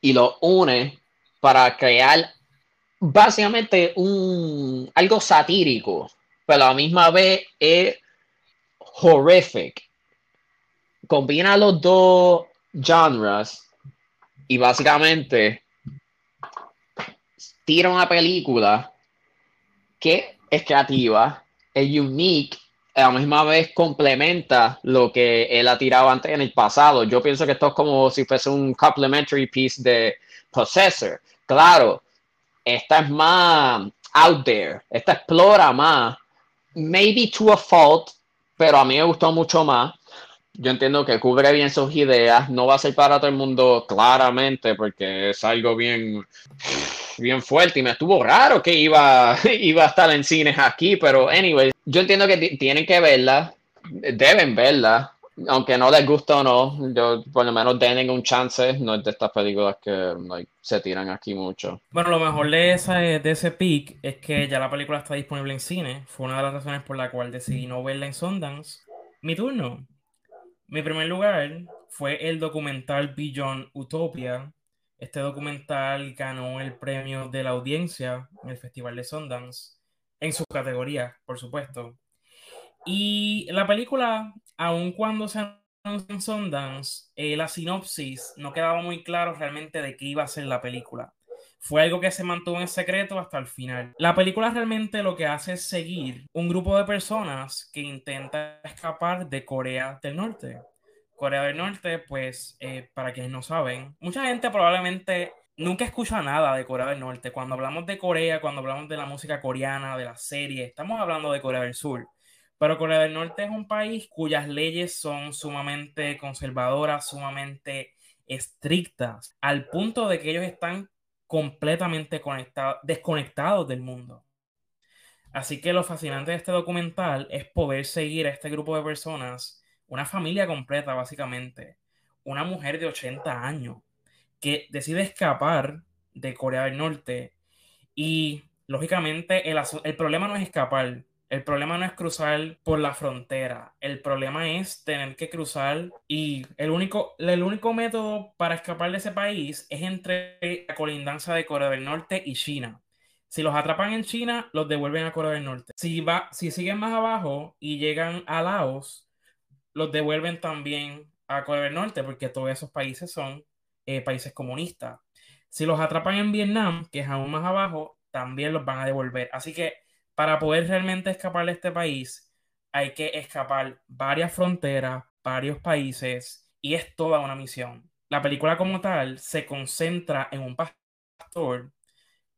S3: y lo une para crear básicamente un algo satírico, pero a la misma vez es horrific. Combina los dos genres y básicamente tira una película que es creativa, es unique, la misma vez complementa lo que él ha tirado antes en el pasado. Yo pienso que esto es como si fuese un complementary piece de Possessor. Claro, esta es más out there, esta explora más, maybe to a fault, pero a mí me gustó mucho más yo entiendo que cubre bien sus ideas, no va a ser para todo el mundo claramente porque es algo bien, bien fuerte y me estuvo raro que iba, iba a estar en cines aquí, pero anyway, yo entiendo que tienen que verla, deben verla, aunque no les guste o no, yo por lo menos den un chance, no es de estas películas que se tiran aquí mucho.
S1: Bueno, lo mejor de, esa, de ese pick es que ya la película está disponible en cine, fue una de las razones por la cual decidí no verla en Sundance. Mi turno. Mi primer lugar fue el documental Beyond Utopia. Este documental ganó el premio de la audiencia en el Festival de Sundance, en su categoría, por supuesto. Y la película, aun cuando se anunció en Sundance, eh, la sinopsis no quedaba muy claro realmente de qué iba a ser la película. Fue algo que se mantuvo en secreto hasta el final. La película realmente lo que hace es seguir un grupo de personas que intenta escapar de Corea del Norte. Corea del Norte, pues, eh, para quienes no saben, mucha gente probablemente nunca escucha nada de Corea del Norte. Cuando hablamos de Corea, cuando hablamos de la música coreana, de la serie, estamos hablando de Corea del Sur. Pero Corea del Norte es un país cuyas leyes son sumamente conservadoras, sumamente estrictas, al punto de que ellos están completamente desconectados del mundo. Así que lo fascinante de este documental es poder seguir a este grupo de personas, una familia completa básicamente, una mujer de 80 años que decide escapar de Corea del Norte y lógicamente el, el problema no es escapar, el problema no es cruzar por la frontera, el problema es tener que cruzar y el único, el único método para escapar de ese país es entre la colindancia de Corea del Norte y China. Si los atrapan en China, los devuelven a Corea del Norte. Si, va, si siguen más abajo y llegan a Laos, los devuelven también a Corea del Norte, porque todos esos países son eh, países comunistas. Si los atrapan en Vietnam, que es aún más abajo, también los van a devolver. Así que para poder realmente escapar de este país, hay que escapar varias fronteras, varios países, y es toda una misión. La película como tal se concentra en un pastor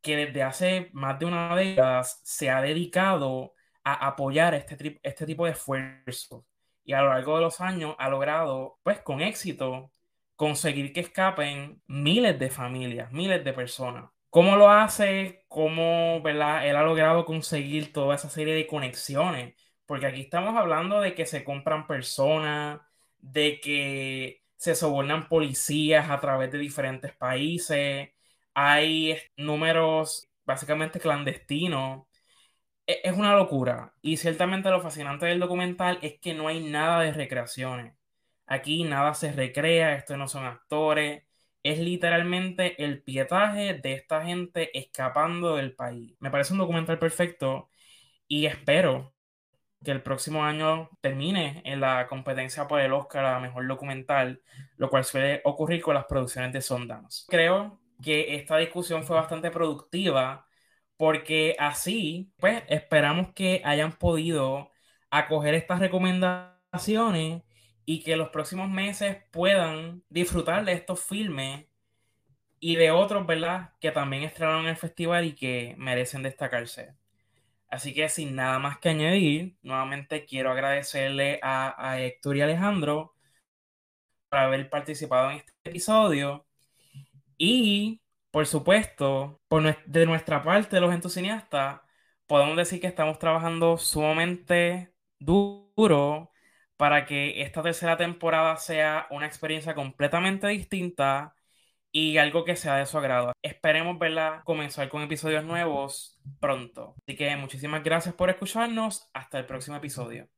S1: que desde hace más de una década se ha dedicado a apoyar este, este tipo de esfuerzos y a lo largo de los años ha logrado, pues con éxito, conseguir que escapen miles de familias, miles de personas. ¿Cómo lo hace? ¿Cómo ¿verdad? él ha logrado conseguir toda esa serie de conexiones? Porque aquí estamos hablando de que se compran personas, de que se sobornan policías a través de diferentes países, hay números básicamente clandestinos. E-, es una locura. Y ciertamente lo fascinante del documental es que no hay nada de recreaciones. Aquí nada se recrea, estos no son actores, es literalmente el pietaje de esta gente escapando del país. Me parece un documental perfecto y espero que el próximo año termine en la competencia por el Oscar a Mejor Documental, lo cual suele ocurrir con las producciones de Sundance. Creo que esta discusión fue bastante productiva porque así, pues, esperamos que hayan podido acoger estas recomendaciones y que los próximos meses puedan disfrutar de estos filmes y de otros, ¿verdad? Que también estrenaron en el festival y que merecen destacarse. Así que sin nada más que añadir, nuevamente quiero agradecerle a, Héctor y Alejandro por haber participado en este episodio. Y, por supuesto, por, de nuestra parte, los entusiastas, podemos decir que estamos trabajando sumamente duro para que esta tercera temporada sea una experiencia completamente distinta y algo que sea de su agrado. Esperemos verla comenzar con episodios nuevos pronto. Así que muchísimas gracias por escucharnos. Hasta el próximo episodio.